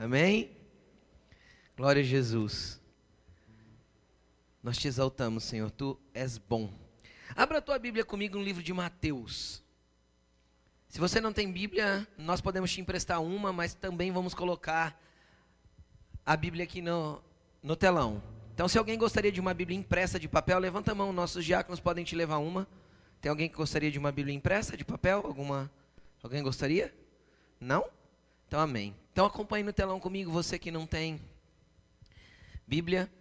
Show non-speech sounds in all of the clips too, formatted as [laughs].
Amém? Glória a Jesus. Nós te exaltamos, Senhor, tu és bom. Abra a tua Bíblia comigo no livro de Mateus. Se você não tem Bíblia, nós podemos te emprestar uma, mas também vamos colocar a Bíblia aqui no, no telão. Então, se alguém gostaria de uma Bíblia impressa de papel, levanta a mão, nossos diáconos podem te levar uma. Tem alguém que gostaria de uma Bíblia impressa de papel? Alguma? Alguém gostaria? Não? Então, amém. Então, acompanhe no telão comigo, você que não tem Bíblia.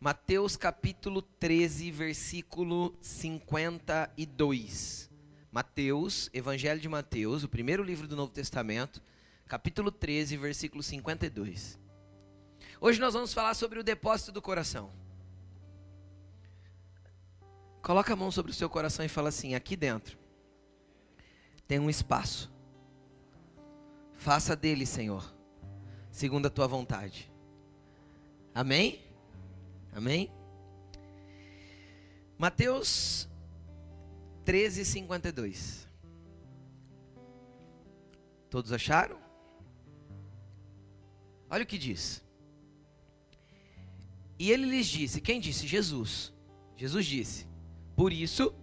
Mateus capítulo 13, versículo 52. Mateus, Evangelho de Mateus, o primeiro livro do Novo Testamento, capítulo 13, versículo 52. Hoje nós vamos falar sobre o depósito do coração. Coloca a mão sobre o seu coração e fala assim: aqui dentro tem um espaço. Faça dele, Senhor, segundo a tua vontade. Amém? Amém? Mateus 13, 52. Todos acharam? Olha o que diz. E ele lhes disse: Quem disse? Jesus. Jesus disse: Por isso,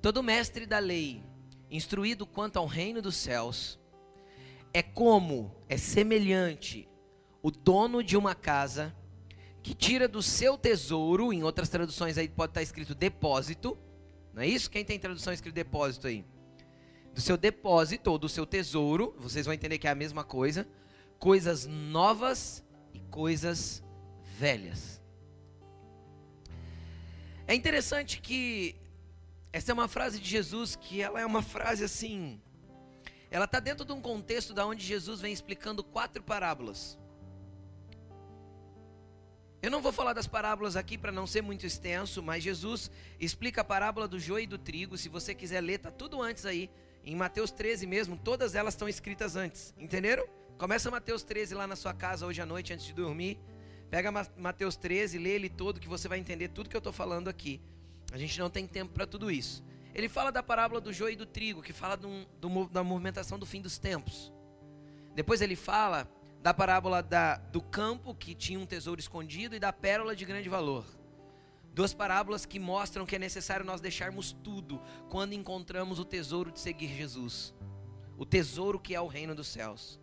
todo mestre da lei, instruído quanto ao reino dos céus, é como, é semelhante, o dono de uma casa que tira do seu tesouro, em outras traduções aí pode estar escrito depósito, não é isso? Quem tem tradução escrito depósito aí? Do seu depósito ou do seu tesouro, vocês vão entender que é a mesma coisa, coisas novas e coisas velhas. É interessante que essa é uma frase de Jesus que ela é uma frase assim, ela está dentro de um contexto da onde Jesus vem explicando quatro parábolas. Eu não vou falar das parábolas aqui para não ser muito extenso, mas Jesus explica a parábola do joio e do trigo. Se você quiser ler, tá tudo antes aí. Em Mateus 13 mesmo, todas elas estão escritas antes. Entenderam? Começa Mateus 13 lá na sua casa hoje à noite antes de dormir. Pega Mateus 13, lê ele todo que você vai entender tudo que eu estou falando aqui. A gente não tem tempo para tudo isso. Ele fala da parábola do joio e do trigo, que fala do, do, da movimentação do fim dos tempos. Depois ele fala da parábola da, do campo que tinha um tesouro escondido e da pérola de grande valor. Duas parábolas que mostram que é necessário nós deixarmos tudo quando encontramos o tesouro de seguir Jesus. O tesouro que é o reino dos céus.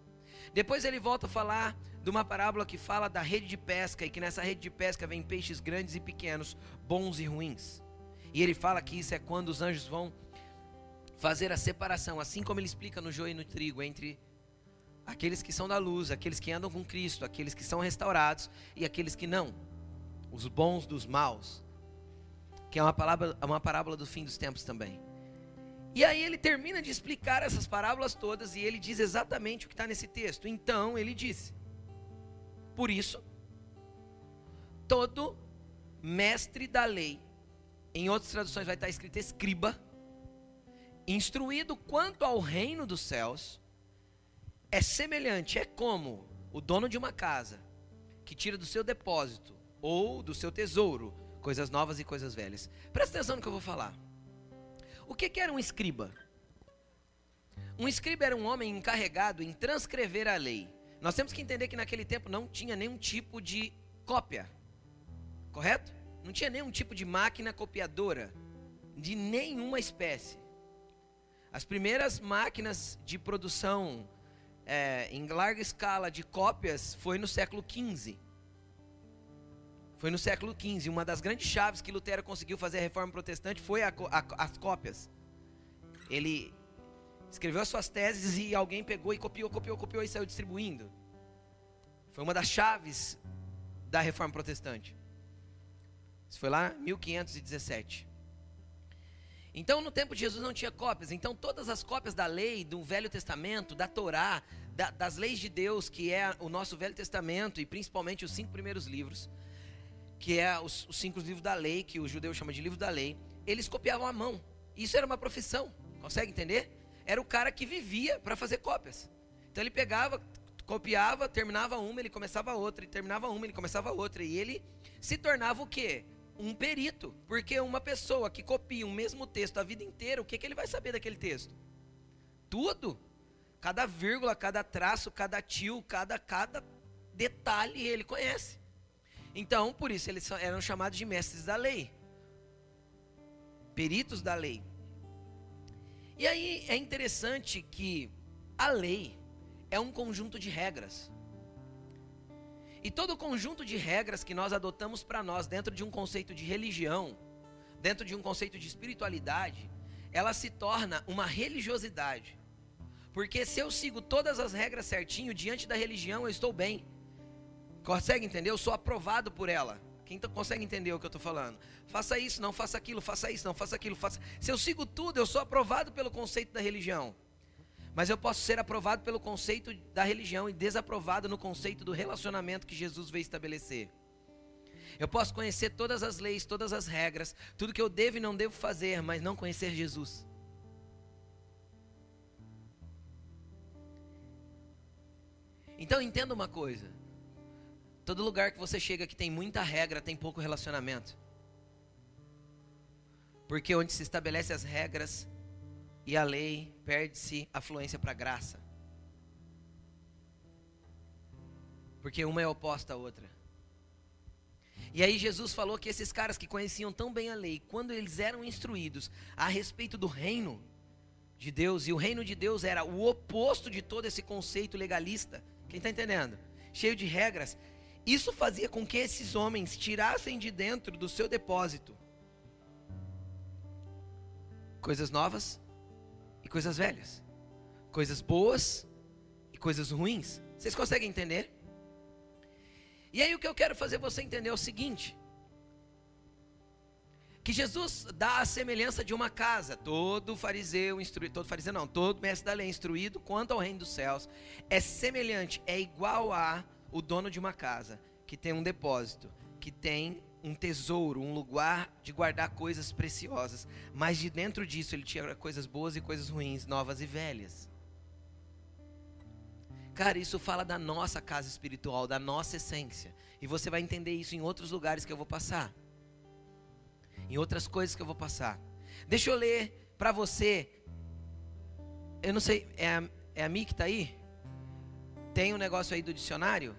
Depois ele volta a falar de uma parábola que fala da rede de pesca e que nessa rede de pesca vem peixes grandes e pequenos, bons e ruins. E ele fala que isso é quando os anjos vão fazer a separação, assim como ele explica no joio e no trigo, entre aqueles que são da luz, aqueles que andam com Cristo, aqueles que são restaurados e aqueles que não, os bons dos maus, que é uma parábola, uma parábola do fim dos tempos também. E aí ele termina de explicar essas parábolas todas e ele diz exatamente o que está nesse texto. Então ele disse: por isso, todo mestre da lei, em outras traduções vai estar escrito escriba, instruído quanto ao reino dos céus, é semelhante, é como o dono de uma casa que tira do seu depósito ou do seu tesouro coisas novas e coisas velhas. Presta atenção no que eu vou falar. O que, que era um escriba? Um escriba era um homem encarregado em transcrever a lei. Nós temos que entender que naquele tempo não tinha nenhum tipo de cópia, correto? Não tinha nenhum tipo de máquina copiadora, de nenhuma espécie. As primeiras máquinas de produção é, em larga escala de cópias foi no século XV. Foi no século XV. Uma das grandes chaves que Lutero conseguiu fazer a reforma protestante foi a, a, as cópias. Ele escreveu as suas teses e alguém pegou e copiou, copiou, copiou e saiu distribuindo. Foi uma das chaves da reforma protestante. Isso foi lá em 1517. Então, no tempo de Jesus não tinha cópias. Então, todas as cópias da lei, do Velho Testamento, da Torá, da, das leis de Deus, que é o nosso Velho Testamento, e principalmente os cinco primeiros livros, que é os, os cinco livros da lei, que o judeu chama de livro da lei, eles copiavam à mão. Isso era uma profissão. Consegue entender? era o cara que vivia para fazer cópias. Então ele pegava, copiava, terminava uma, ele começava outra, e terminava uma, ele começava outra. E ele se tornava o quê? Um perito. Porque uma pessoa que copia o mesmo texto a vida inteira, o que, que ele vai saber daquele texto? Tudo. Cada vírgula, cada traço, cada tio, cada, cada detalhe ele conhece. Então, por isso eles eram chamados de mestres da lei, peritos da lei. E aí é interessante que a lei é um conjunto de regras. E todo conjunto de regras que nós adotamos para nós dentro de um conceito de religião, dentro de um conceito de espiritualidade, ela se torna uma religiosidade. Porque se eu sigo todas as regras certinho diante da religião, eu estou bem. Consegue entender? Eu sou aprovado por ela. Quem consegue entender o que eu estou falando? Faça isso, não faça aquilo, faça isso, não faça aquilo, faça. Se eu sigo tudo, eu sou aprovado pelo conceito da religião. Mas eu posso ser aprovado pelo conceito da religião e desaprovado no conceito do relacionamento que Jesus veio estabelecer. Eu posso conhecer todas as leis, todas as regras, tudo que eu devo e não devo fazer, mas não conhecer Jesus. Então entenda uma coisa: Todo lugar que você chega que tem muita regra, tem pouco relacionamento. Porque onde se estabelece as regras e a lei, perde-se a fluência para a graça. Porque uma é oposta à outra. E aí Jesus falou que esses caras que conheciam tão bem a lei, quando eles eram instruídos a respeito do reino de Deus, e o reino de Deus era o oposto de todo esse conceito legalista, quem está entendendo? Cheio de regras, isso fazia com que esses homens tirassem de dentro do seu depósito coisas novas e coisas velhas, coisas boas e coisas ruins. Vocês conseguem entender? E aí o que eu quero fazer você entender é o seguinte: que Jesus dá a semelhança de uma casa. Todo fariseu instruído, todo fariseu não, todo mestre da lei instruído quanto ao reino dos céus é semelhante, é igual a o dono de uma casa que tem um depósito, que tem um tesouro, um lugar de guardar coisas preciosas, mas de dentro disso ele tinha coisas boas e coisas ruins, novas e velhas. Cara, isso fala da nossa casa espiritual, da nossa essência. E você vai entender isso em outros lugares que eu vou passar. Em outras coisas que eu vou passar. Deixa eu ler para você. Eu não sei, é a, é a Mi que está aí? Tem um negócio aí do dicionário?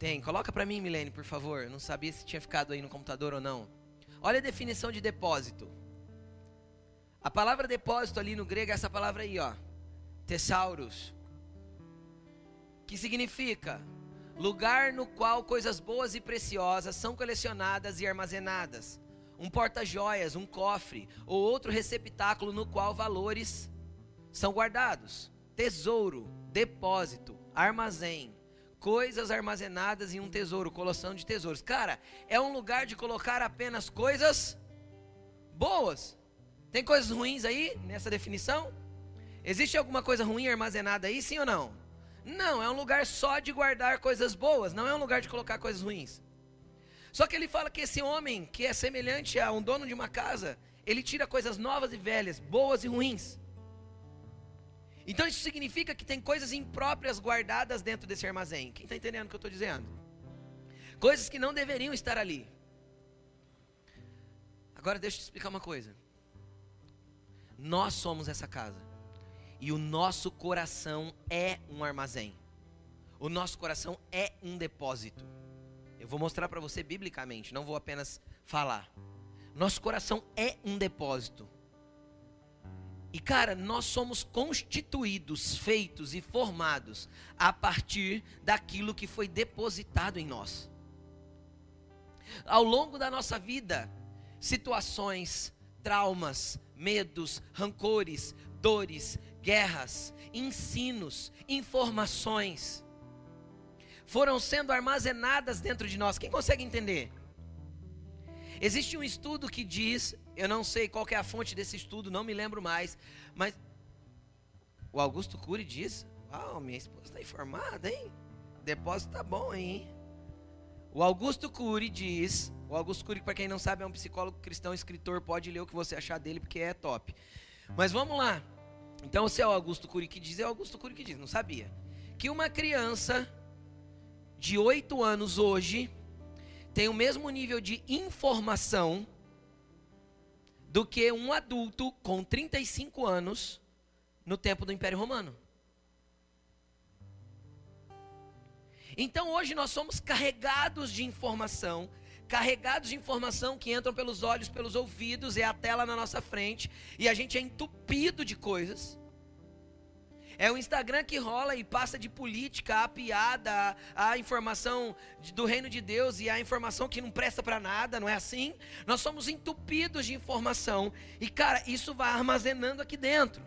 Tem. Coloca para mim, Milene, por favor. Eu não sabia se tinha ficado aí no computador ou não. Olha a definição de depósito. A palavra depósito ali no grego é essa palavra aí, ó. Tesauros. Que significa lugar no qual coisas boas e preciosas são colecionadas e armazenadas. Um porta-joias, um cofre ou outro receptáculo no qual valores são guardados. Tesouro, depósito, armazém, coisas armazenadas em um tesouro, coloção de tesouros. Cara, é um lugar de colocar apenas coisas boas. Tem coisas ruins aí nessa definição? Existe alguma coisa ruim armazenada aí, sim ou não? Não, é um lugar só de guardar coisas boas, não é um lugar de colocar coisas ruins. Só que ele fala que esse homem, que é semelhante a um dono de uma casa, ele tira coisas novas e velhas, boas e ruins. Então isso significa que tem coisas impróprias guardadas dentro desse armazém. Quem está entendendo o que eu estou dizendo? Coisas que não deveriam estar ali. Agora deixa eu te explicar uma coisa. Nós somos essa casa. E o nosso coração é um armazém. O nosso coração é um depósito. Eu vou mostrar para você biblicamente, não vou apenas falar. Nosso coração é um depósito. E cara, nós somos constituídos, feitos e formados a partir daquilo que foi depositado em nós. Ao longo da nossa vida, situações, traumas, medos, rancores, dores, guerras, ensinos, informações foram sendo armazenadas dentro de nós. Quem consegue entender? Existe um estudo que diz eu não sei qual é a fonte desse estudo, não me lembro mais, mas o Augusto Cury diz: Uau, minha esposa está informada, hein? Depósito tá bom, hein? O Augusto Cury diz: O Augusto Cury, para quem não sabe, é um psicólogo cristão, escritor, pode ler o que você achar dele, porque é top. Mas vamos lá. Então, se é o Augusto Cury que diz, é o Augusto Cury que diz, não sabia. Que uma criança de 8 anos hoje tem o mesmo nível de informação do que um adulto com 35 anos no tempo do Império Romano. Então hoje nós somos carregados de informação, carregados de informação que entram pelos olhos, pelos ouvidos, é a tela na nossa frente, e a gente é entupido de coisas. É o Instagram que rola e passa de política, a piada, a, informação do reino de Deus e a informação que não presta para nada, não é assim? Nós somos entupidos de informação e, cara, isso vai armazenando aqui dentro.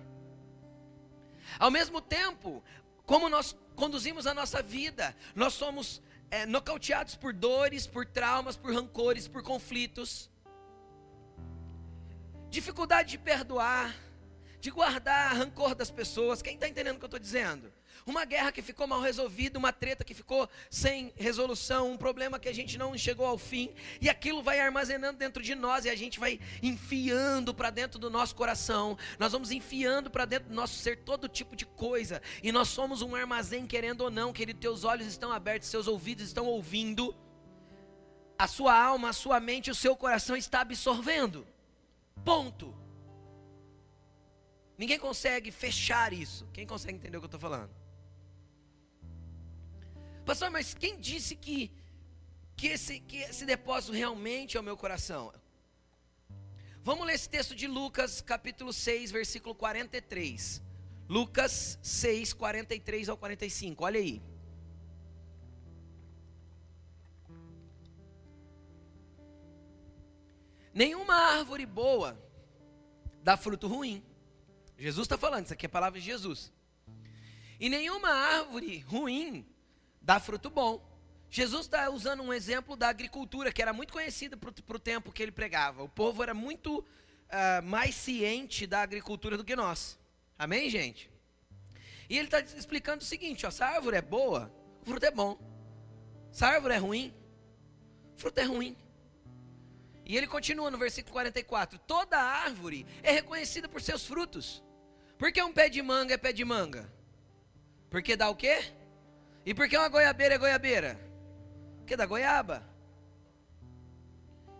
Ao mesmo tempo, como nós conduzimos a nossa vida, nós somos é, nocauteados por dores, por traumas, por rancores, por conflitos, dificuldade de perdoar de guardar rancor das pessoas. Quem está entendendo o que eu estou dizendo? Uma guerra que ficou mal resolvida, uma treta que ficou sem resolução, um problema que a gente não chegou ao fim, e aquilo vai armazenando dentro de nós e a gente vai enfiando para dentro do nosso coração. Nós vamos enfiando para dentro do nosso ser todo tipo de coisa, e nós somos um armazém, querendo ou não, querido. Teus olhos estão abertos, seus ouvidos estão ouvindo, a sua alma, a sua mente, o seu coração está absorvendo. Ponto. Ninguém consegue fechar isso. Quem consegue entender o que eu estou falando? Pastor, mas quem disse que, que, esse, que esse depósito realmente é o meu coração? Vamos ler esse texto de Lucas, capítulo 6, versículo 43. Lucas 6, 43 ao 45. Olha aí. Nenhuma árvore boa dá fruto ruim Jesus está falando, isso aqui é a palavra de Jesus. E nenhuma árvore ruim dá fruto bom. Jesus está usando um exemplo da agricultura, que era muito conhecida para o tempo que ele pregava. O povo era muito uh, mais ciente da agricultura do que nós. Amém, gente? E ele está explicando o seguinte: ó, se a árvore é boa, o fruto é bom. Se a árvore é ruim, o fruto é ruim. E ele continua no versículo 44: Toda árvore é reconhecida por seus frutos. Por que um pé de manga é pé de manga? Porque dá o quê? E por que uma goiabeira é goiabeira? Porque dá goiaba.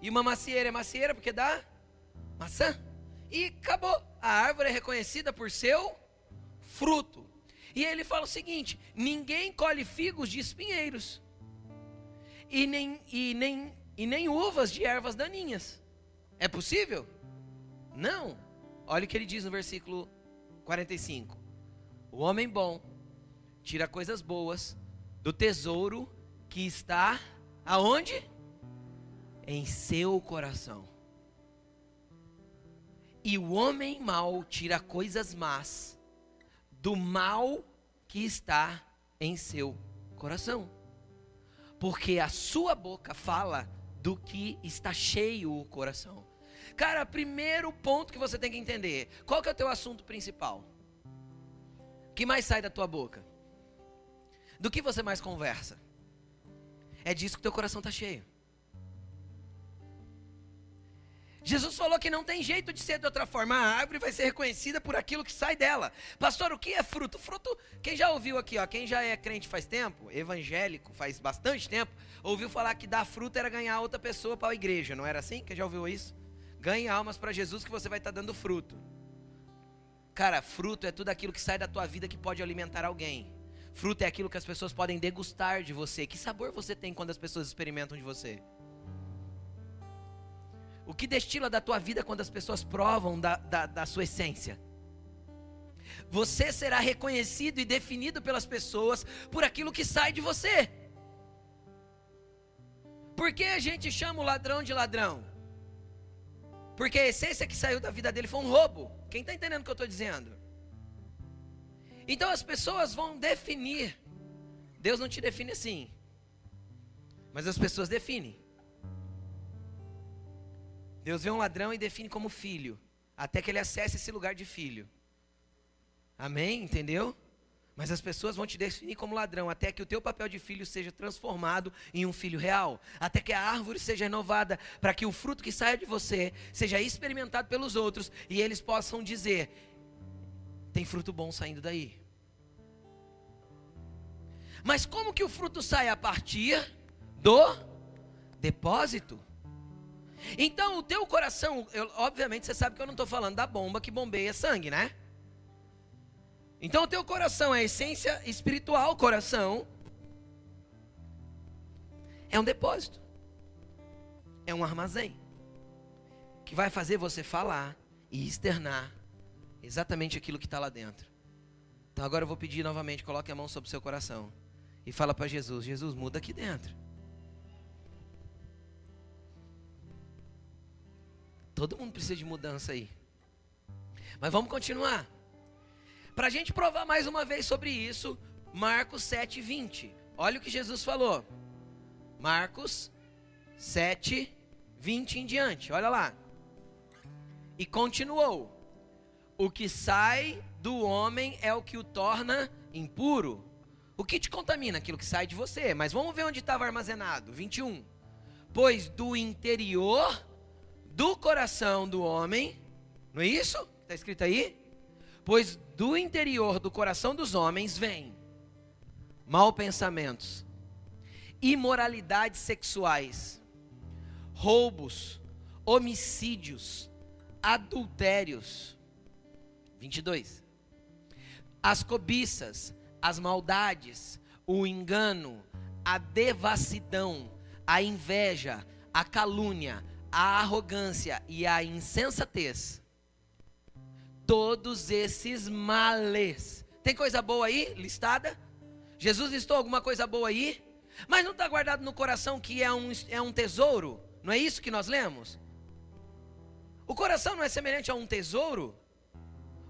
E uma macieira é macieira porque dá maçã. E acabou. A árvore é reconhecida por seu fruto. E ele fala o seguinte: ninguém colhe figos de espinheiros, e nem, e nem e nem uvas de ervas daninhas. É possível? Não. Olha o que ele diz no versículo 45. O homem bom tira coisas boas do tesouro que está aonde? Em seu coração. E o homem mau tira coisas más do mal que está em seu coração. Porque a sua boca fala do que está cheio o coração. Cara, primeiro ponto que você tem que entender: qual que é o teu assunto principal? O que mais sai da tua boca? Do que você mais conversa? É disso que teu coração está cheio. Jesus falou que não tem jeito de ser de outra forma. A árvore vai ser reconhecida por aquilo que sai dela. Pastor, o que é fruto? Fruto, quem já ouviu aqui, ó, quem já é crente faz tempo, evangélico faz bastante tempo, ouviu falar que dar fruto era ganhar outra pessoa para a igreja, não era assim? Quem já ouviu isso? Ganhe almas para Jesus que você vai estar tá dando fruto. Cara, fruto é tudo aquilo que sai da tua vida que pode alimentar alguém. Fruto é aquilo que as pessoas podem degustar de você. Que sabor você tem quando as pessoas experimentam de você? O que destila da tua vida quando as pessoas provam da, da, da sua essência? Você será reconhecido e definido pelas pessoas por aquilo que sai de você. Por que a gente chama o ladrão de ladrão? Porque a essência que saiu da vida dele foi um roubo. Quem está entendendo o que eu estou dizendo? Então as pessoas vão definir. Deus não te define assim. Mas as pessoas definem. Deus vê um ladrão e define como filho, até que ele acesse esse lugar de filho. Amém? Entendeu? Mas as pessoas vão te definir como ladrão, até que o teu papel de filho seja transformado em um filho real, até que a árvore seja renovada, para que o fruto que saia de você seja experimentado pelos outros e eles possam dizer: tem fruto bom saindo daí. Mas como que o fruto sai a partir do depósito? Então, o teu coração, eu, obviamente você sabe que eu não estou falando da bomba que bombeia sangue, né? Então, o teu coração é a essência espiritual, coração. É um depósito. É um armazém. Que vai fazer você falar e externar exatamente aquilo que está lá dentro. Então agora eu vou pedir novamente, coloque a mão sobre o seu coração e fala para Jesus: Jesus, muda aqui dentro. Todo mundo precisa de mudança aí. Mas vamos continuar. Para a gente provar mais uma vez sobre isso, Marcos 7, 20. Olha o que Jesus falou. Marcos 7, 20 em diante. Olha lá. E continuou: O que sai do homem é o que o torna impuro. O que te contamina? Aquilo que sai de você. Mas vamos ver onde estava armazenado. 21. Pois do interior do coração do homem, não é isso? Está escrito aí? Pois do interior do coração dos homens vem mal pensamentos, imoralidades sexuais, roubos, homicídios, adultérios. 22. As cobiças, as maldades, o engano, a devassidão, a inveja, a calúnia, a arrogância e a insensatez. Todos esses males. Tem coisa boa aí listada? Jesus listou alguma coisa boa aí? Mas não está guardado no coração que é um, é um tesouro? Não é isso que nós lemos? O coração não é semelhante a um tesouro?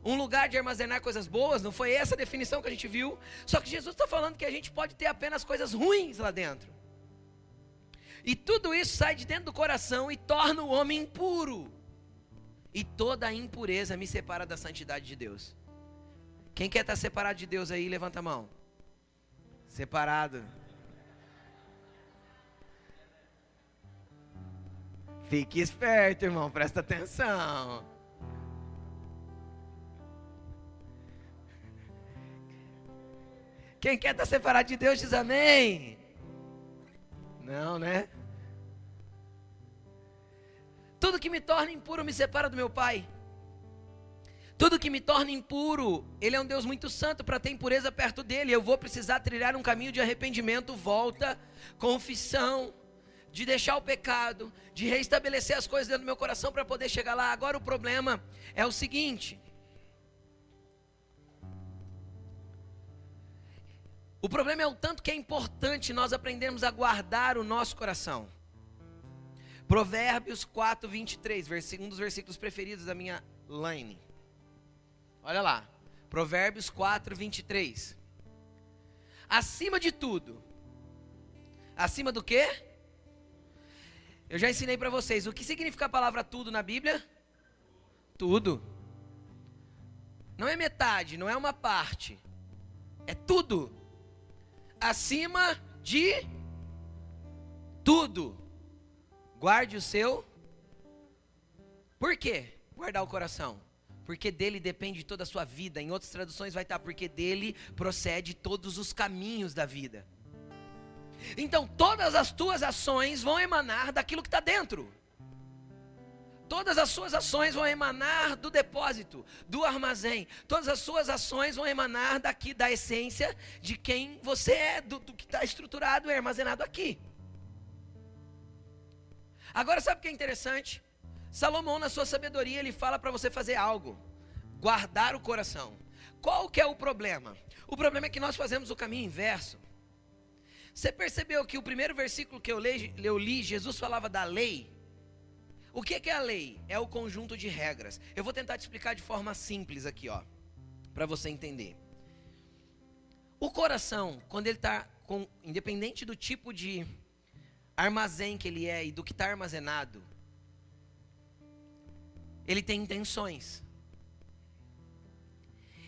Um lugar de armazenar coisas boas? Não foi essa a definição que a gente viu? Só que Jesus está falando que a gente pode ter apenas coisas ruins lá dentro. E tudo isso sai de dentro do coração e torna o homem impuro. E toda a impureza me separa da santidade de Deus. Quem quer estar separado de Deus aí, levanta a mão. Separado. Fique esperto, irmão, presta atenção. Quem quer estar separado de Deus diz amém. Não, né? Tudo que me torna impuro me separa do meu Pai. Tudo que me torna impuro, Ele é um Deus muito santo para ter impureza perto dele. Eu vou precisar trilhar um caminho de arrependimento, volta, confissão, de deixar o pecado, de reestabelecer as coisas dentro do meu coração para poder chegar lá. Agora o problema é o seguinte: O problema é o tanto que é importante nós aprendermos a guardar o nosso coração. Provérbios 4, 23, um dos versículos preferidos da minha line. Olha lá. Provérbios 4, 23. Acima de tudo. Acima do que? Eu já ensinei para vocês. O que significa a palavra tudo na Bíblia? Tudo. Não é metade, não é uma parte. É tudo acima de tudo. Guarde o seu. Por quê? Guardar o coração. Porque dele depende toda a sua vida. Em outras traduções vai estar porque dele procede todos os caminhos da vida. Então todas as tuas ações vão emanar daquilo que está dentro. Todas as suas ações vão emanar do depósito, do armazém. Todas as suas ações vão emanar daqui, da essência de quem você é, do, do que está estruturado e armazenado aqui. Agora, sabe o que é interessante? Salomão, na sua sabedoria, ele fala para você fazer algo: guardar o coração. Qual que é o problema? O problema é que nós fazemos o caminho inverso. Você percebeu que o primeiro versículo que eu li, eu li Jesus falava da lei? O que é a lei? É o conjunto de regras. Eu vou tentar te explicar de forma simples aqui, ó, para você entender. O coração, quando ele está independente do tipo de armazém que ele é e do que está armazenado, ele tem intenções.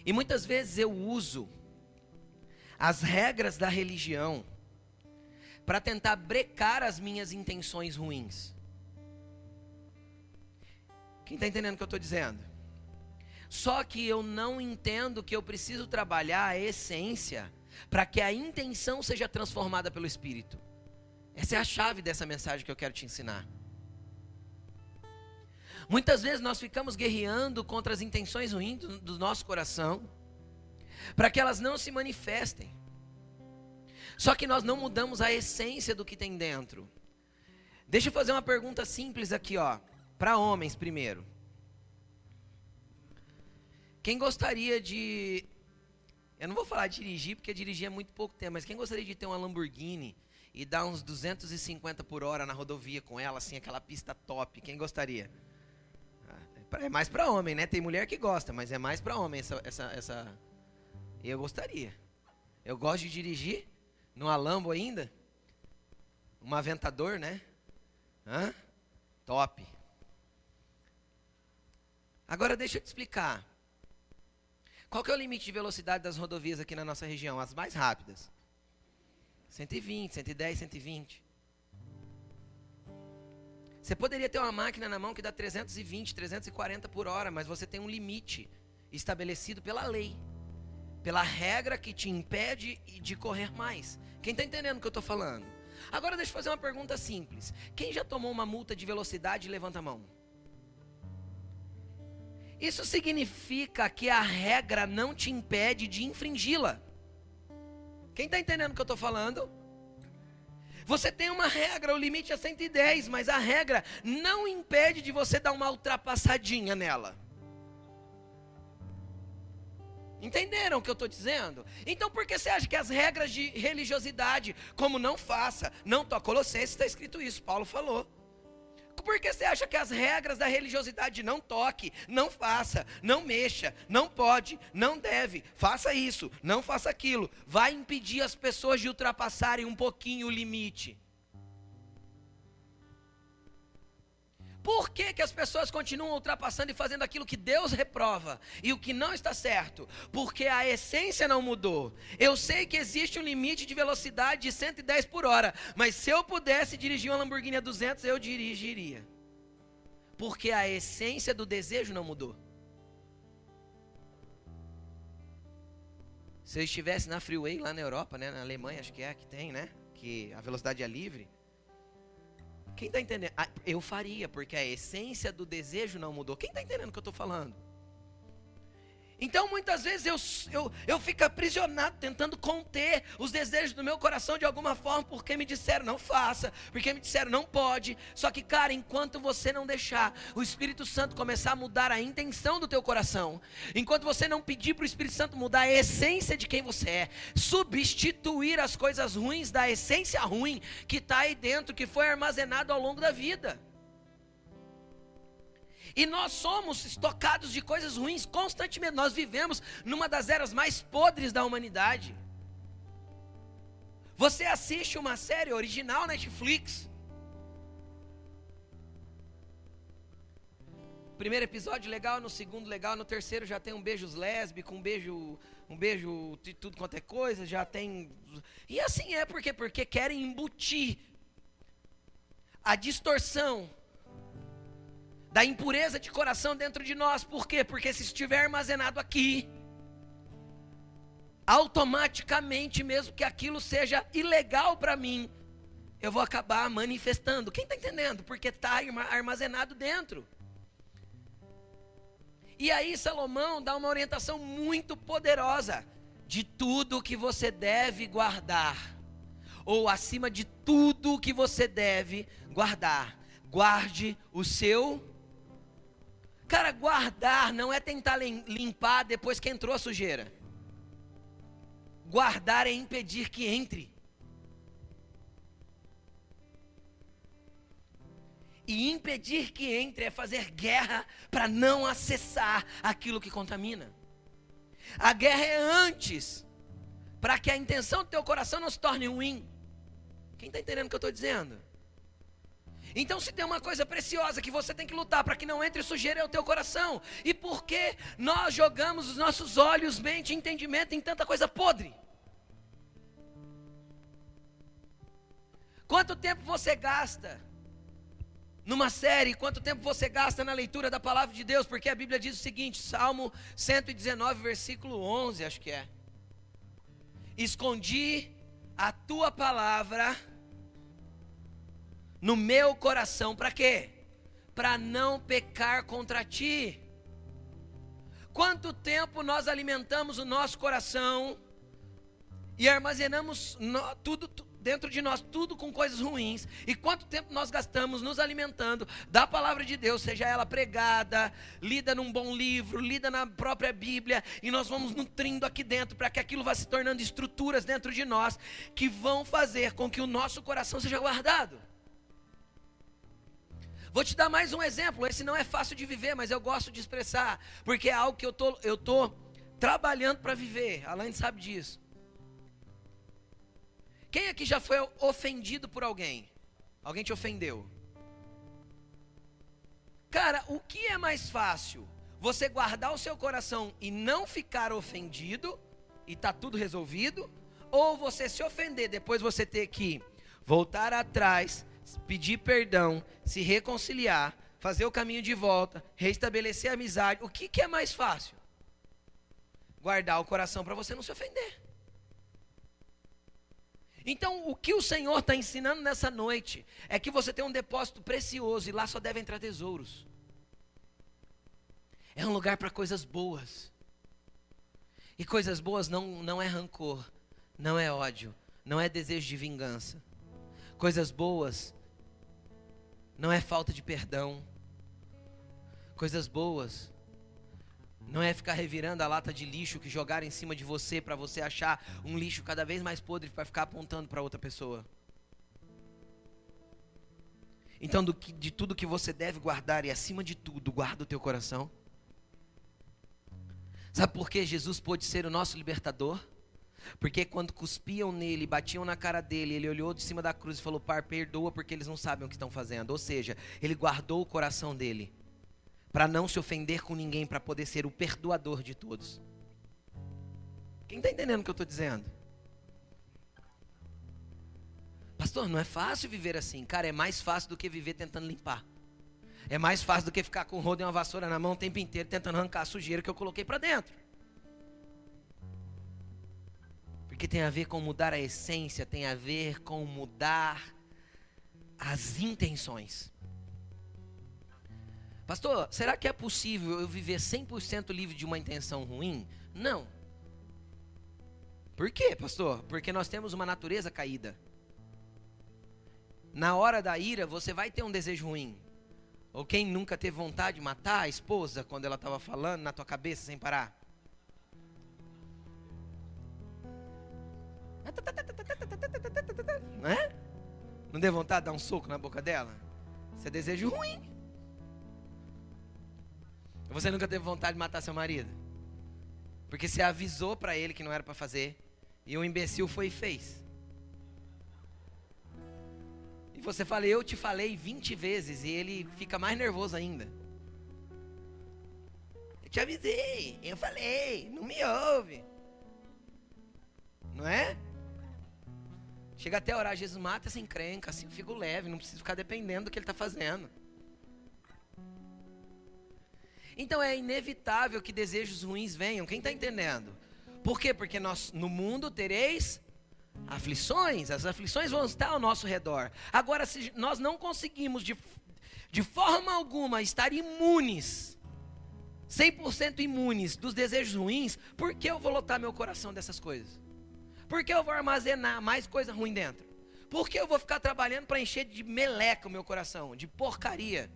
E muitas vezes eu uso as regras da religião para tentar brecar as minhas intenções ruins. Quem está entendendo o que eu estou dizendo? Só que eu não entendo que eu preciso trabalhar a essência para que a intenção seja transformada pelo Espírito. Essa é a chave dessa mensagem que eu quero te ensinar. Muitas vezes nós ficamos guerreando contra as intenções ruins do, do nosso coração, para que elas não se manifestem. Só que nós não mudamos a essência do que tem dentro. Deixa eu fazer uma pergunta simples aqui, ó, para homens primeiro. Quem gostaria de eu não vou falar dirigir, porque dirigir é muito pouco tempo, mas quem gostaria de ter uma Lamborghini e dar uns 250 por hora na rodovia com ela, assim, aquela pista top? Quem gostaria? Ah, é mais para homem, né? Tem mulher que gosta, mas é mais para homem essa, essa, essa. Eu gostaria. Eu gosto de dirigir numa Lambo ainda, um Aventador, né? Hã? Top. Agora deixa eu te explicar. Qual que é o limite de velocidade das rodovias aqui na nossa região? As mais rápidas. 120, 110, 120. Você poderia ter uma máquina na mão que dá 320, 340 por hora, mas você tem um limite estabelecido pela lei, pela regra que te impede de correr mais. Quem está entendendo o que eu estou falando? Agora deixa eu fazer uma pergunta simples. Quem já tomou uma multa de velocidade, levanta a mão. Isso significa que a regra não te impede de infringi-la. Quem está entendendo o que eu estou falando? Você tem uma regra, o limite é 110, mas a regra não impede de você dar uma ultrapassadinha nela. Entenderam o que eu estou dizendo? Então por que você acha que as regras de religiosidade, como não faça, não toca Colossenses, está escrito isso, Paulo falou. Por que você acha que as regras da religiosidade não toque, não faça, não mexa, não pode, não deve, faça isso, não faça aquilo, vai impedir as pessoas de ultrapassarem um pouquinho o limite? Por que, que as pessoas continuam ultrapassando e fazendo aquilo que Deus reprova e o que não está certo? Porque a essência não mudou. Eu sei que existe um limite de velocidade de 110 por hora, mas se eu pudesse dirigir uma Lamborghini a 200, eu dirigiria. Porque a essência do desejo não mudou. Se eu estivesse na freeway lá na Europa, né, na Alemanha, acho que é que tem, né? Que a velocidade é livre. Quem está entendendo? Ah, eu faria, porque a essência do desejo não mudou. Quem está entendendo o que eu estou falando? Então muitas vezes eu, eu, eu fico aprisionado tentando conter os desejos do meu coração de alguma forma, porque me disseram não faça, porque me disseram não pode. Só que, cara, enquanto você não deixar o Espírito Santo começar a mudar a intenção do teu coração, enquanto você não pedir para o Espírito Santo mudar a essência de quem você é, substituir as coisas ruins da essência ruim que está aí dentro, que foi armazenado ao longo da vida. E nós somos estocados de coisas ruins constantemente. Nós vivemos numa das eras mais podres da humanidade. Você assiste uma série original Netflix. Primeiro episódio legal, no segundo legal, no terceiro já tem um beijo lésbico, um beijo, um beijo de tudo quanto é coisa, já tem. E assim é porque porque querem embutir a distorção da impureza de coração dentro de nós. Por quê? Porque se estiver armazenado aqui, automaticamente, mesmo que aquilo seja ilegal para mim, eu vou acabar manifestando. Quem está entendendo? Porque está armazenado dentro. E aí Salomão dá uma orientação muito poderosa de tudo que você deve guardar, ou acima de tudo que você deve guardar, guarde o seu Cara, guardar não é tentar limpar depois que entrou a sujeira. Guardar é impedir que entre. E impedir que entre é fazer guerra para não acessar aquilo que contamina. A guerra é antes, para que a intenção do teu coração não se torne ruim. Quem está entendendo o que eu estou dizendo? Então, se tem uma coisa preciosa que você tem que lutar para que não entre sujeira é o teu coração. E por que nós jogamos os nossos olhos, mente e entendimento em tanta coisa podre? Quanto tempo você gasta numa série? Quanto tempo você gasta na leitura da palavra de Deus? Porque a Bíblia diz o seguinte, Salmo 119, versículo 11, acho que é. Escondi a tua palavra no meu coração, para quê? Para não pecar contra ti. Quanto tempo nós alimentamos o nosso coração e armazenamos no, tudo, dentro de nós tudo com coisas ruins. E quanto tempo nós gastamos nos alimentando da palavra de Deus, seja ela pregada, lida num bom livro, lida na própria Bíblia, e nós vamos nutrindo aqui dentro para que aquilo vá se tornando estruturas dentro de nós que vão fazer com que o nosso coração seja guardado. Vou te dar mais um exemplo. Esse não é fácil de viver, mas eu gosto de expressar, porque é algo que eu tô, eu tô trabalhando para viver. Alain sabe disso. Quem aqui já foi ofendido por alguém? Alguém te ofendeu? Cara, o que é mais fácil? Você guardar o seu coração e não ficar ofendido e tá tudo resolvido? Ou você se ofender, depois você ter que voltar atrás, pedir perdão, se reconciliar, fazer o caminho de volta, restabelecer a amizade? O que, que é mais fácil? Guardar o coração para você não se ofender. Então, o que o Senhor está ensinando nessa noite é que você tem um depósito precioso e lá só deve entrar tesouros. É um lugar para coisas boas. E coisas boas não, não é rancor, não é ódio, não é desejo de vingança. Coisas boas não é falta de perdão. Coisas boas não é ficar revirando a lata de lixo que jogaram em cima de você para você achar um lixo cada vez mais podre para ficar apontando para outra pessoa. Então, que, de tudo que você deve guardar e acima de tudo, guarda o teu coração. Sabe por que Jesus pôde ser o nosso libertador? Porque quando cuspiam nele, batiam na cara dele, ele olhou de cima da cruz e falou: Pai, perdoa porque eles não sabem o que estão fazendo. Ou seja, ele guardou o coração dele para não se ofender com ninguém, para poder ser o perdoador de todos. Quem está entendendo o que eu estou dizendo? Pastor, não é fácil viver assim. Cara, é mais fácil do que viver tentando limpar. É mais fácil do que ficar com o rodo e uma vassoura na mão o tempo inteiro tentando arrancar a sujeira que eu coloquei para dentro. Porque tem a ver com mudar a essência, tem a ver com mudar as intenções. Pastor, será que é possível eu viver 100% livre de uma intenção ruim? Não. Por quê, pastor? Porque nós temos uma natureza caída. Na hora da ira, você vai ter um desejo ruim. Ou quem nunca teve vontade de matar a esposa quando ela estava falando na tua cabeça sem parar? Não é? Não deu vontade de dar um soco na boca dela? Isso é desejo ruim. Você nunca teve vontade de matar seu marido? Porque você avisou para ele que não era para fazer. E o imbecil foi e fez. E você fala, eu te falei 20 vezes. E ele fica mais nervoso ainda. Eu te avisei, eu falei, não me ouve. Não é? Chega até a orar, Jesus mata essa encrenca, assim eu fico leve, não preciso ficar dependendo do que ele está fazendo. Então é inevitável que desejos ruins venham. Quem está entendendo? Por quê? Porque nós no mundo tereis aflições. As aflições vão estar ao nosso redor. Agora, se nós não conseguimos de, de forma alguma estar imunes, 100% imunes dos desejos ruins, por que eu vou lotar meu coração dessas coisas? Por que eu vou armazenar mais coisa ruim dentro? Por que eu vou ficar trabalhando para encher de meleca o meu coração, de porcaria?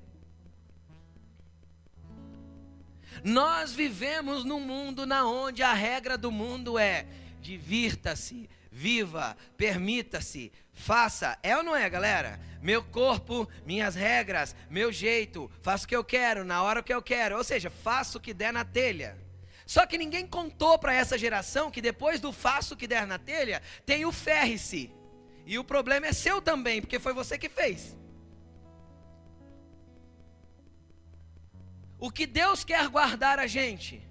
Nós vivemos num mundo na onde a regra do mundo é: divirta-se, viva, permita-se, faça. É ou não é, galera? Meu corpo, minhas regras, meu jeito, faço o que eu quero, na hora que eu quero. Ou seja, faço o que der na telha. Só que ninguém contou para essa geração que depois do faço que der na telha, tem o ferre-se. E o problema é seu também, porque foi você que fez. O que Deus quer guardar a gente?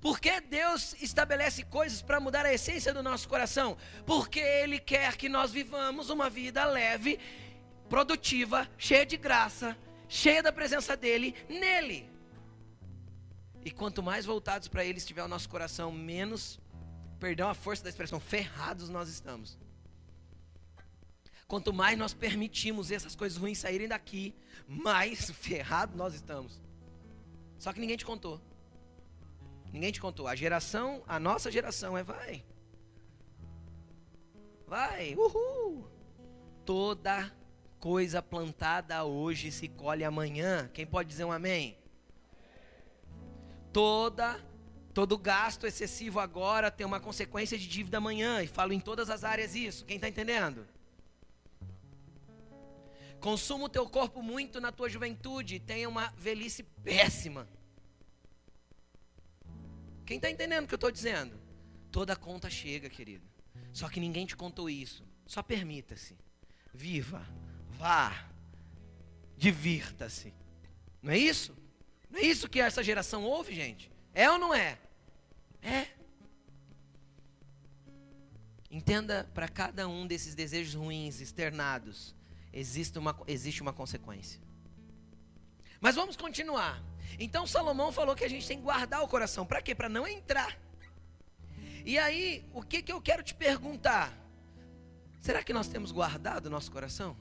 Porque Deus estabelece coisas para mudar a essência do nosso coração? Porque Ele quer que nós vivamos uma vida leve, produtiva, cheia de graça, cheia da presença dEle nele. E quanto mais voltados para Ele estiver o nosso coração, menos, perdão a força da expressão, ferrados nós estamos. Quanto mais nós permitimos essas coisas ruins saírem daqui, mais [laughs] ferrados nós estamos. Só que ninguém te contou. Ninguém te contou. A geração, a nossa geração é vai. Vai, uhul. Toda coisa plantada hoje se colhe amanhã. Quem pode dizer um amém? Toda todo gasto excessivo agora tem uma consequência de dívida amanhã e falo em todas as áreas isso. Quem está entendendo? Consuma o teu corpo muito na tua juventude, tenha uma velhice péssima. Quem está entendendo o que eu estou dizendo? Toda conta chega, querido. Só que ninguém te contou isso. Só permita-se. Viva, vá, divirta-se. Não é isso? Não é isso que essa geração ouve, gente? É ou não é? É. Entenda para cada um desses desejos ruins externados, existe uma, existe uma consequência. Mas vamos continuar. Então Salomão falou que a gente tem que guardar o coração. Para quê? Para não entrar e aí, o que, que eu quero te perguntar? Será que nós temos guardado o nosso coração?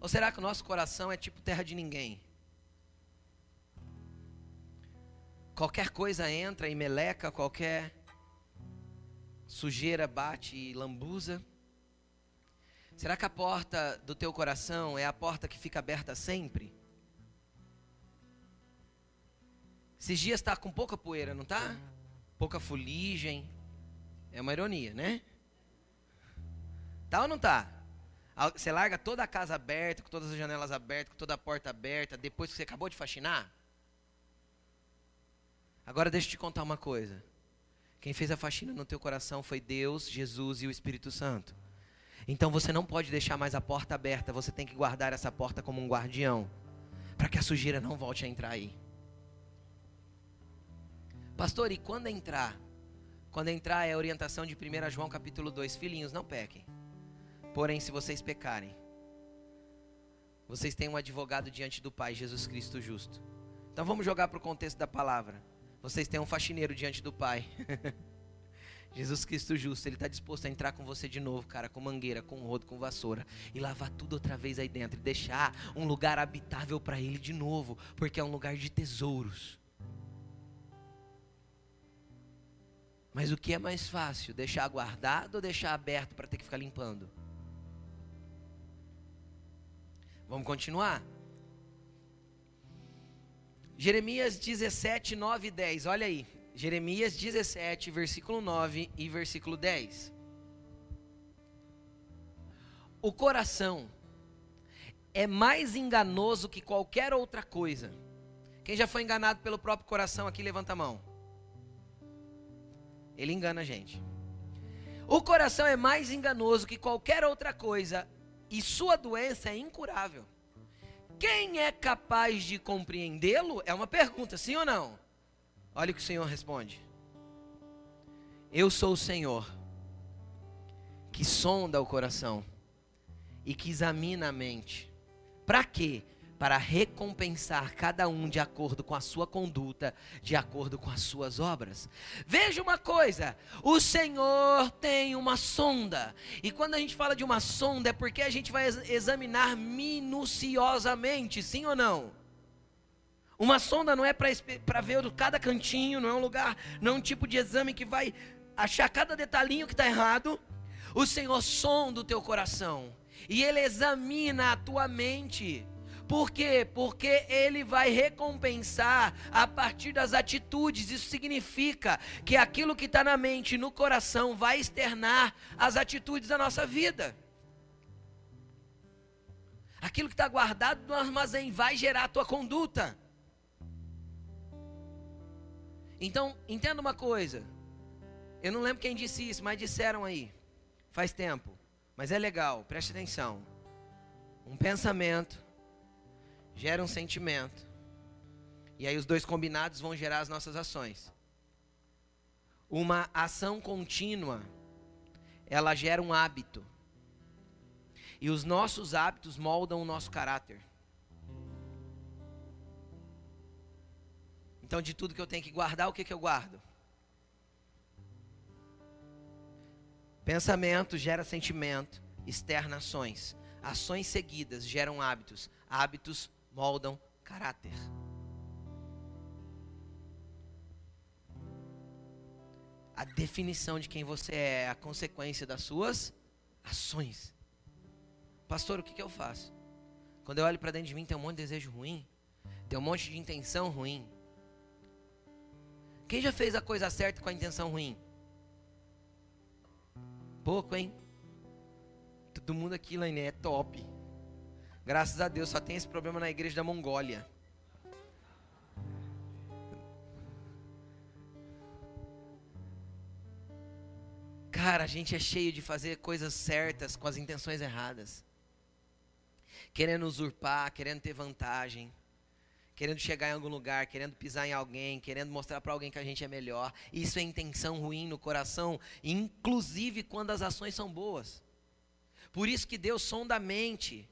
Ou será que o nosso coração é tipo terra de ninguém? Qualquer coisa entra e meleca, qualquer sujeira bate e lambuza. Será que a porta do teu coração é a porta que fica aberta sempre? Esses dias está com pouca poeira, não está? Pouca fuligem. É uma ironia, né? Tá ou não tá? Você larga toda a casa aberta, com todas as janelas abertas, com toda a porta aberta, depois que você acabou de faxinar? Agora deixa eu te contar uma coisa. Quem fez a faxina no teu coração foi Deus, Jesus e o Espírito Santo. Então você não pode deixar mais a porta aberta, você tem que guardar essa porta como um guardião, para que a sujeira não volte a entrar aí. Pastor, e quando entrar? Quando entrar é a orientação de 1 João capítulo 2. Filhinhos, não pequem. Porém, se vocês pecarem, vocês têm um advogado diante do Pai, Jesus Cristo justo. Então vamos jogar para o contexto da palavra. Vocês têm um faxineiro diante do Pai. [laughs] Jesus Cristo justo, Ele está disposto a entrar com você de novo, cara, com mangueira, com rodo, com vassoura, e lavar tudo outra vez aí dentro, e deixar um lugar habitável para Ele de novo, porque é um lugar de tesouros. Mas o que é mais fácil? Deixar guardado ou deixar aberto para ter que ficar limpando? Vamos continuar? Jeremias 17, 9 e 10. Olha aí. Jeremias 17, versículo 9 e versículo 10. O coração é mais enganoso que qualquer outra coisa. Quem já foi enganado pelo próprio coração aqui, levanta a mão. Ele engana a gente. O coração é mais enganoso que qualquer outra coisa e sua doença é incurável. Quem é capaz de compreendê-lo? É uma pergunta, sim ou não? Olha o que o Senhor responde. Eu sou o Senhor que sonda o coração e que examina a mente. Para quê? Para recompensar cada um de acordo com a sua conduta, de acordo com as suas obras. Veja uma coisa: o Senhor tem uma sonda, e quando a gente fala de uma sonda é porque a gente vai examinar minuciosamente, sim ou não? Uma sonda não é para ver cada cantinho, não é um lugar, não é um tipo de exame que vai achar cada detalhinho que está errado. O Senhor sonda o teu coração e Ele examina a tua mente. Por quê? Porque ele vai recompensar a partir das atitudes. Isso significa que aquilo que está na mente no coração vai externar as atitudes da nossa vida. Aquilo que está guardado no armazém vai gerar a tua conduta. Então, entenda uma coisa. Eu não lembro quem disse isso, mas disseram aí. Faz tempo. Mas é legal, preste atenção. Um pensamento gera um sentimento. E aí os dois combinados vão gerar as nossas ações. Uma ação contínua, ela gera um hábito. E os nossos hábitos moldam o nosso caráter. Então, de tudo que eu tenho que guardar, o que, que eu guardo? Pensamento gera sentimento, externa ações. Ações seguidas geram hábitos. Hábitos moldam caráter. A definição de quem você é é a consequência das suas ações. Pastor, o que, que eu faço? Quando eu olho para dentro de mim, tem um monte de desejo ruim, tem um monte de intenção ruim. Quem já fez a coisa certa com a intenção ruim? Pouco, hein? Todo mundo aqui, Laine, é top. Graças a Deus, só tem esse problema na igreja da Mongólia. Cara, a gente é cheio de fazer coisas certas com as intenções erradas. Querendo usurpar, querendo ter vantagem querendo chegar em algum lugar, querendo pisar em alguém, querendo mostrar para alguém que a gente é melhor. Isso é intenção ruim no coração, inclusive quando as ações são boas. Por isso que Deus sonda a mente,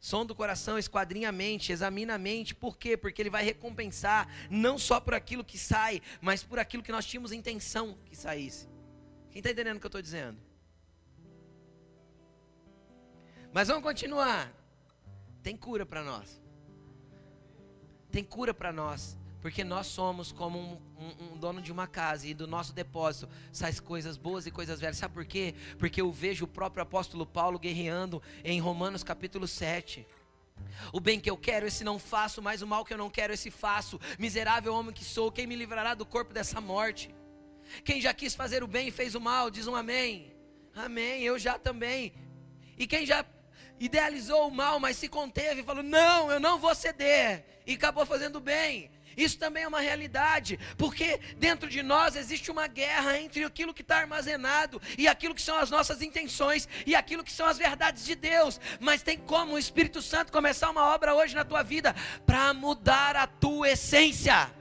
sonda o coração, esquadrinha a mente, examina a mente. Por quê? Porque Ele vai recompensar não só por aquilo que sai, mas por aquilo que nós tínhamos intenção que saísse. Quem está entendendo o que eu estou dizendo? Mas vamos continuar. Tem cura para nós tem cura para nós. Porque nós somos como um, um, um, dono de uma casa e do nosso depósito saem coisas boas e coisas velhas. Sabe por quê? Porque eu vejo o próprio apóstolo Paulo guerreando em Romanos capítulo 7. O bem que eu quero, esse não faço, mas o mal que eu não quero, esse faço. Miserável homem que sou, quem me livrará do corpo dessa morte? Quem já quis fazer o bem e fez o mal, diz um amém. Amém, eu já também. E quem já idealizou o mal, mas se conteve e falou: Não, eu não vou ceder, e acabou fazendo bem. Isso também é uma realidade, porque dentro de nós existe uma guerra entre aquilo que está armazenado e aquilo que são as nossas intenções e aquilo que são as verdades de Deus. Mas tem como o Espírito Santo começar uma obra hoje na tua vida para mudar a tua essência.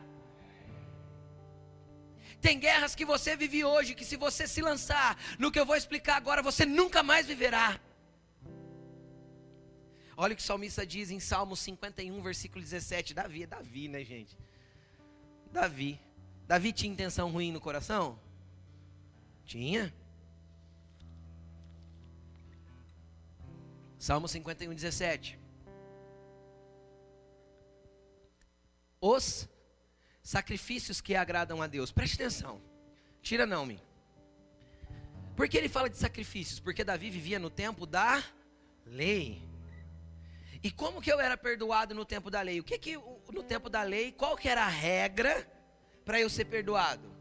Tem guerras que você vive hoje que se você se lançar no que eu vou explicar agora, você nunca mais viverá. Olha o que o salmista diz em Salmo 51, versículo 17. Davi, é Davi, né, gente? Davi. Davi tinha intenção ruim no coração? Tinha. Salmo 51, 17. Os sacrifícios que agradam a Deus. Preste atenção. Tira não, me. Por que ele fala de sacrifícios? Porque Davi vivia no tempo da lei. E como que eu era perdoado no tempo da lei? O que que no tempo da lei, qual que era a regra para eu ser perdoado?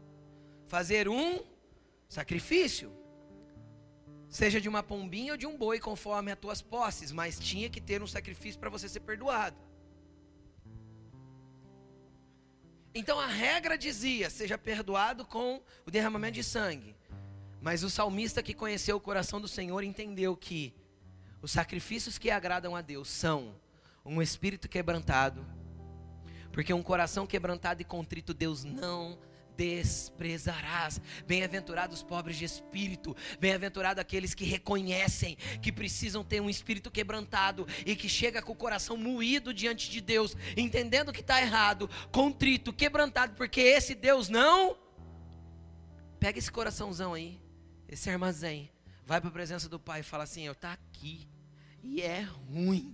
Fazer um sacrifício. Seja de uma pombinha ou de um boi, conforme as tuas posses, mas tinha que ter um sacrifício para você ser perdoado. Então a regra dizia: seja perdoado com o derramamento de sangue. Mas o salmista que conheceu o coração do Senhor entendeu que os sacrifícios que agradam a Deus são um espírito quebrantado, porque um coração quebrantado e contrito Deus não desprezarás. Bem-aventurados os pobres de espírito, bem-aventurados aqueles que reconhecem que precisam ter um espírito quebrantado e que chega com o coração moído diante de Deus, entendendo que está errado, contrito, quebrantado, porque esse Deus não. Pega esse coraçãozão aí, esse armazém, vai para a presença do Pai e fala assim: Eu está aqui e é ruim.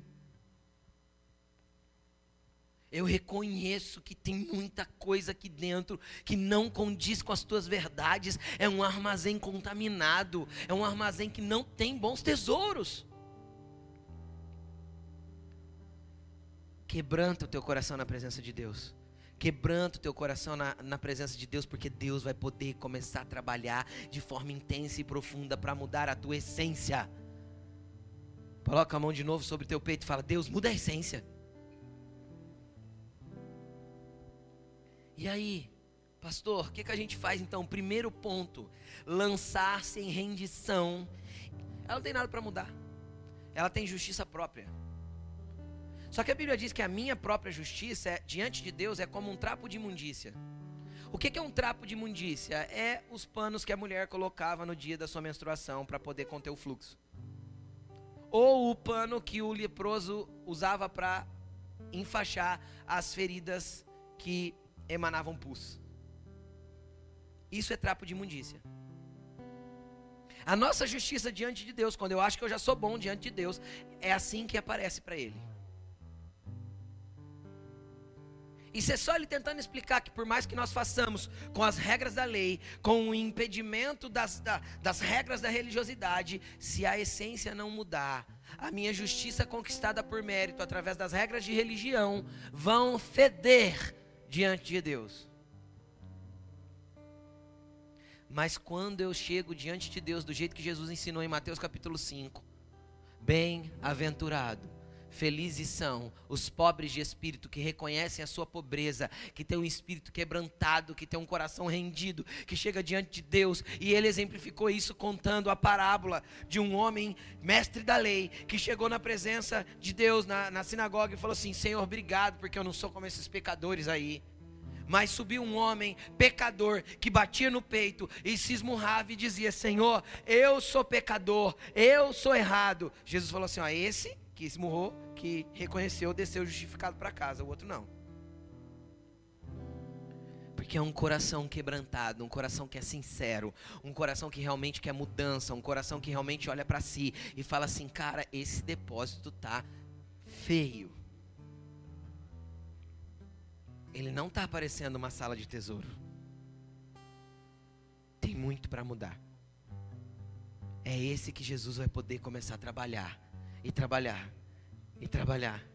Eu reconheço que tem muita coisa aqui dentro que não condiz com as tuas verdades. É um armazém contaminado. É um armazém que não tem bons tesouros. Quebranta o teu coração na presença de Deus. Quebranta o teu coração na, na presença de Deus, porque Deus vai poder começar a trabalhar de forma intensa e profunda para mudar a tua essência. Coloca a mão de novo sobre o teu peito e fala: Deus, muda a essência. E aí, pastor, o que, que a gente faz então? Primeiro ponto: lançar-se em rendição. Ela não tem nada para mudar, ela tem justiça própria. Só que a Bíblia diz que a minha própria justiça é, diante de Deus é como um trapo de imundícia. O que, é um trapo de imundícia? É os panos que a mulher colocava no dia da sua menstruação para poder conter o fluxo ou o pano que o leproso usava para enfaixar as feridas que emanavam pus. Isso é trapo de imundícia. A nossa justiça diante de Deus, quando eu acho que eu já sou bom diante de Deus, é assim que aparece para Ele. Isso é só ele tentando explicar que por mais que nós façamos com as regras da lei, com o impedimento das, da, das regras da religiosidade, se a essência não mudar, a minha justiça conquistada por mérito através das regras de religião vão feder diante de Deus. Mas quando eu chego diante de Deus do jeito que Jesus ensinou em Mateus capítulo 5, bem-aventurado Felizes são os pobres de espírito que reconhecem a sua pobreza, que tem um espírito quebrantado, que tem um coração rendido, que chega diante de Deus. E ele exemplificou isso contando a parábola de um homem, mestre da lei, que chegou na presença de Deus na, na sinagoga e falou assim: Senhor, obrigado, porque eu não sou como esses pecadores aí. Mas subiu um homem pecador que batia no peito e se esmurrava e dizia: Senhor, eu sou pecador, eu sou errado. Jesus falou assim: ó, esse que esmurrou, que reconheceu, desceu justificado para casa, o outro não. Porque é um coração quebrantado, um coração que é sincero, um coração que realmente quer mudança, um coração que realmente olha para si e fala assim: cara, esse depósito tá feio. Ele não está aparecendo uma sala de tesouro. Tem muito para mudar. É esse que Jesus vai poder começar a trabalhar e trabalhar, e trabalhar.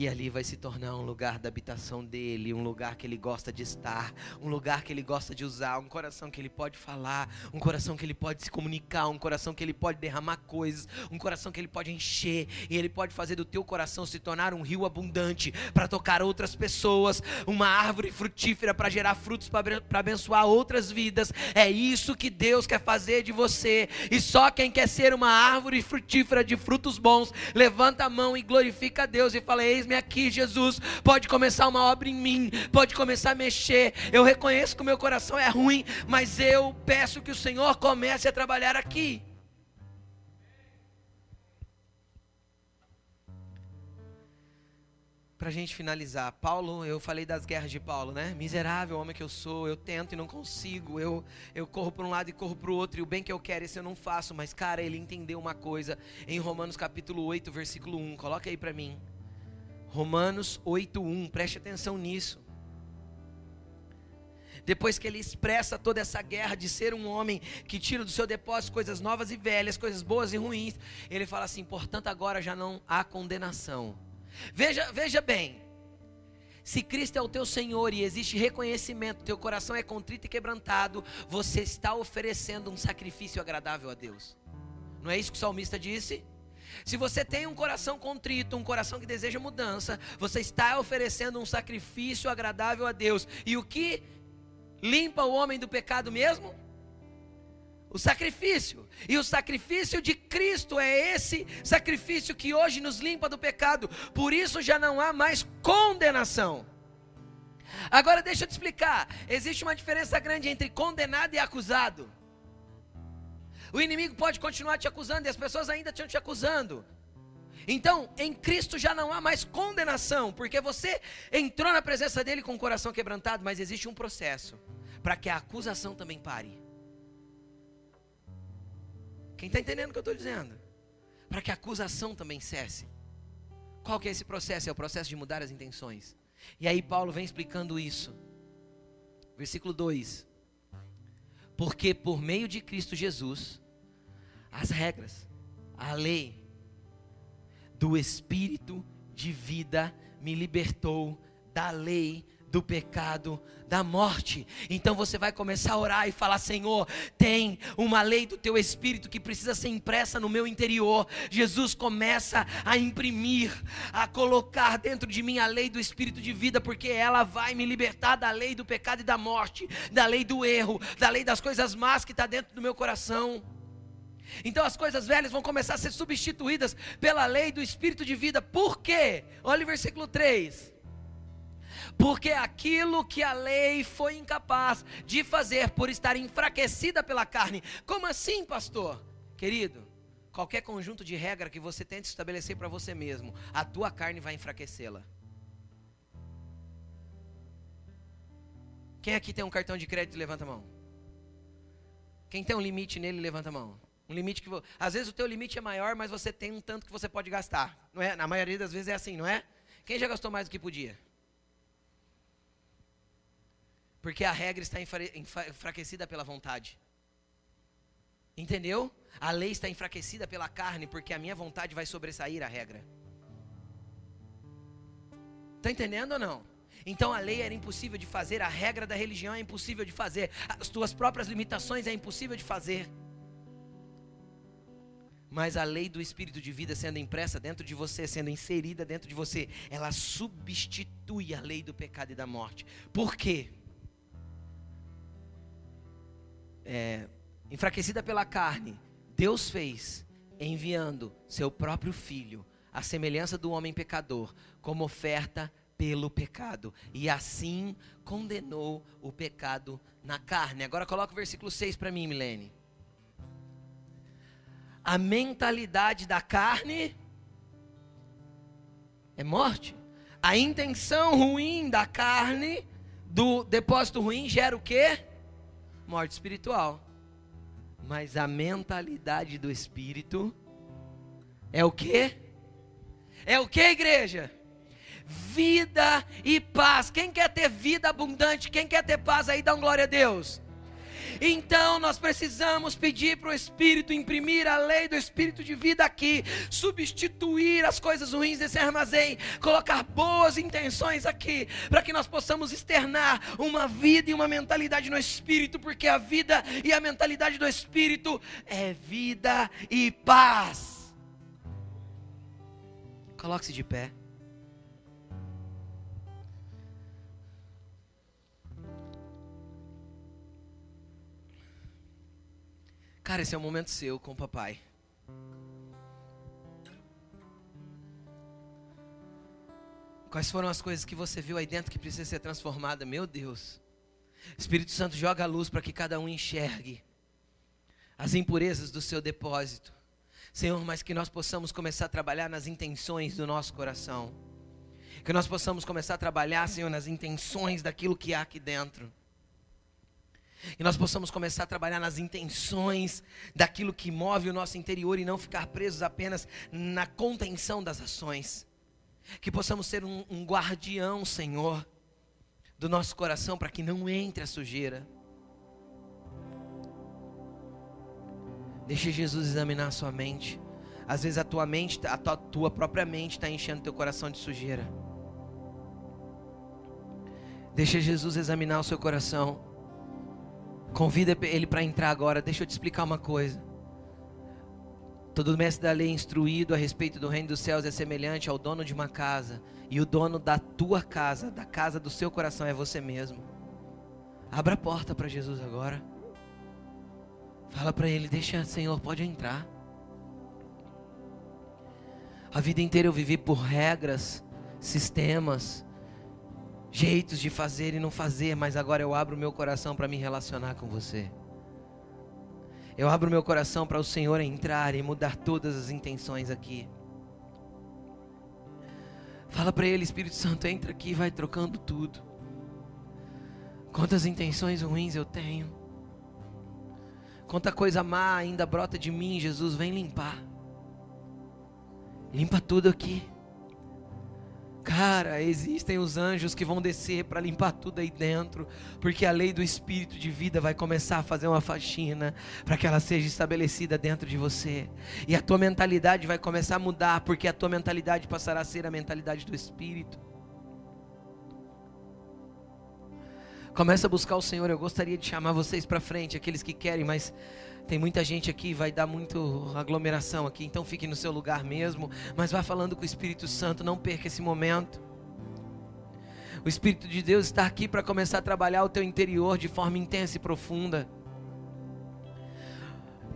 E ali vai se tornar um lugar da habitação dele, um lugar que ele gosta de estar, um lugar que ele gosta de usar, um coração que ele pode falar, um coração que ele pode se comunicar, um coração que ele pode derramar coisas, um coração que ele pode encher, e ele pode fazer do teu coração se tornar um rio abundante para tocar outras pessoas, uma árvore frutífera para gerar frutos para abençoar outras vidas. É isso que Deus quer fazer de você, e só quem quer ser uma árvore frutífera de frutos bons, levanta a mão e glorifica a Deus e fala: Eis-me aqui, Jesus. Pode começar uma obra em mim, pode começar a mexer. Eu reconheço que o meu coração é ruim, mas eu peço que o Senhor comece a trabalhar aqui. Para a gente finalizar, Paulo, eu falei das guerras de Paulo, né? Miserável homem que eu sou, eu tento e não consigo, eu, eu corro para um lado e corro para o outro, e o bem que eu quero, esse eu não faço. Mas, cara, ele entendeu uma coisa em Romanos capítulo 8, versículo 1, coloca aí para mim. Romanos 8:1, preste atenção nisso. Depois que ele expressa toda essa guerra de ser um homem que tira do seu depósito coisas novas e velhas, coisas boas e ruins, ele fala assim: portanto, agora já não há condenação. Veja, veja bem, se Cristo é o teu Senhor e existe reconhecimento, teu coração é contrito e quebrantado, você está oferecendo um sacrifício agradável a Deus. Não é isso que o salmista disse? Se você tem um coração contrito, um coração que deseja mudança, você está oferecendo um sacrifício agradável a Deus. E o que limpa o homem do pecado mesmo? O sacrifício. E o sacrifício de Cristo é esse sacrifício que hoje nos limpa do pecado. Por isso já não há mais condenação. Agora deixa eu te explicar. Existe uma diferença grande entre condenado e acusado. O inimigo pode continuar te acusando e as pessoas ainda estão te acusando. Então, em Cristo já não há mais condenação, porque você entrou na presença dele com o coração quebrantado, mas existe um processo para que a acusação também pare. Quem está entendendo o que eu estou dizendo? Para que a acusação também cesse. Qual que é esse processo? É o processo de mudar as intenções. E aí Paulo vem explicando isso. Versículo 2. Porque por meio de Cristo Jesus, as regras, a lei do Espírito de vida me libertou da lei do pecado, da morte. Então você vai começar a orar e falar: Senhor, tem uma lei do teu espírito que precisa ser impressa no meu interior. Jesus começa a imprimir, a colocar dentro de mim a lei do espírito de vida, porque ela vai me libertar da lei do pecado e da morte, da lei do erro, da lei das coisas más que está dentro do meu coração. Então as coisas velhas vão começar a ser substituídas pela lei do espírito de vida. Por quê? Olha o versículo 3 porque aquilo que a lei foi incapaz de fazer por estar enfraquecida pela carne. Como assim, pastor? Querido, qualquer conjunto de regra que você tente estabelecer para você mesmo, a tua carne vai enfraquecê-la. Quem aqui tem um cartão de crédito, levanta a mão. Quem tem um limite nele, levanta a mão. Um limite que às vezes o teu limite é maior, mas você tem um tanto que você pode gastar, não é? Na maioria das vezes é assim, não é? Quem já gastou mais do que podia? Porque a regra está enfraquecida pela vontade. Entendeu? A lei está enfraquecida pela carne, porque a minha vontade vai sobressair a regra. Está entendendo ou não? Então a lei era impossível de fazer, a regra da religião é impossível de fazer, as tuas próprias limitações é impossível de fazer. Mas a lei do espírito de vida sendo impressa dentro de você, sendo inserida dentro de você, ela substitui a lei do pecado e da morte. Por quê? É, enfraquecida pela carne, Deus fez enviando seu próprio filho, à semelhança do homem pecador, como oferta pelo pecado, e assim condenou o pecado na carne. Agora coloca o versículo 6 para mim, Milene. A mentalidade da carne é morte. A intenção ruim da carne, do depósito ruim, gera o quê? Morte espiritual. Mas a mentalidade do espírito é o que? É o que, igreja? Vida e paz. Quem quer ter vida abundante? Quem quer ter paz aí, dá um glória a Deus. Então nós precisamos pedir para o Espírito imprimir a lei do Espírito de vida aqui, substituir as coisas ruins desse armazém, colocar boas intenções aqui, para que nós possamos externar uma vida e uma mentalidade no Espírito, porque a vida e a mentalidade do Espírito é vida e paz. Coloque-se de pé. Cara, esse é o momento seu com o papai. Quais foram as coisas que você viu aí dentro que precisa ser transformada? Meu Deus. Espírito Santo joga a luz para que cada um enxergue as impurezas do seu depósito. Senhor, mas que nós possamos começar a trabalhar nas intenções do nosso coração. Que nós possamos começar a trabalhar, Senhor, nas intenções daquilo que há aqui dentro. Que nós possamos começar a trabalhar nas intenções daquilo que move o nosso interior e não ficar presos apenas na contenção das ações. Que possamos ser um, um guardião, Senhor, do nosso coração para que não entre a sujeira. Deixe Jesus examinar a sua mente. Às vezes a tua mente, a tua, tua própria mente está enchendo teu coração de sujeira. Deixa Jesus examinar o seu coração. Convida ele para entrar agora. Deixa eu te explicar uma coisa. Todo mestre da lei instruído a respeito do reino dos céus é semelhante ao dono de uma casa. E o dono da tua casa, da casa do seu coração, é você mesmo. Abra a porta para Jesus agora. Fala para ele: Deixa, Senhor, pode entrar. A vida inteira eu vivi por regras, sistemas, jeitos de fazer e não fazer, mas agora eu abro meu coração para me relacionar com você. Eu abro meu coração para o Senhor entrar e mudar todas as intenções aqui. Fala para Ele, Espírito Santo, entra aqui e vai trocando tudo. Quantas intenções ruins eu tenho. Quanta coisa má ainda brota de mim, Jesus, vem limpar. Limpa tudo aqui. Cara, existem os anjos que vão descer para limpar tudo aí dentro, porque a lei do espírito de vida vai começar a fazer uma faxina para que ela seja estabelecida dentro de você. E a tua mentalidade vai começar a mudar, porque a tua mentalidade passará a ser a mentalidade do espírito. Começa a buscar o Senhor. Eu gostaria de chamar vocês para frente, aqueles que querem, mas tem muita gente aqui, vai dar muito aglomeração aqui, então fique no seu lugar mesmo, mas vá falando com o Espírito Santo, não perca esse momento. O Espírito de Deus está aqui para começar a trabalhar o teu interior de forma intensa e profunda.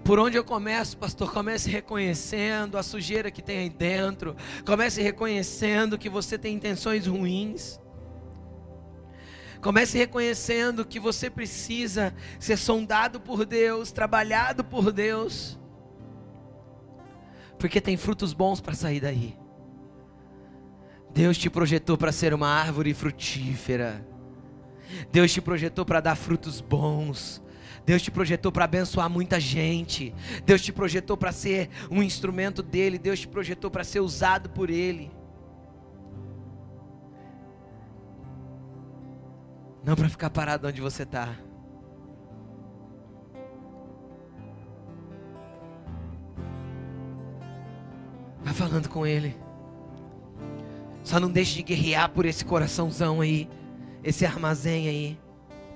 Por onde eu começo, pastor? Comece reconhecendo a sujeira que tem aí dentro. Comece reconhecendo que você tem intenções ruins. Comece reconhecendo que você precisa ser sondado por Deus, trabalhado por Deus, porque tem frutos bons para sair daí. Deus te projetou para ser uma árvore frutífera. Deus te projetou para dar frutos bons. Deus te projetou para abençoar muita gente. Deus te projetou para ser um instrumento dele. Deus te projetou para ser usado por ele. Não para ficar parado onde você está. Vai falando com Ele. Só não deixe de guerrear por esse coraçãozão aí, esse armazém aí.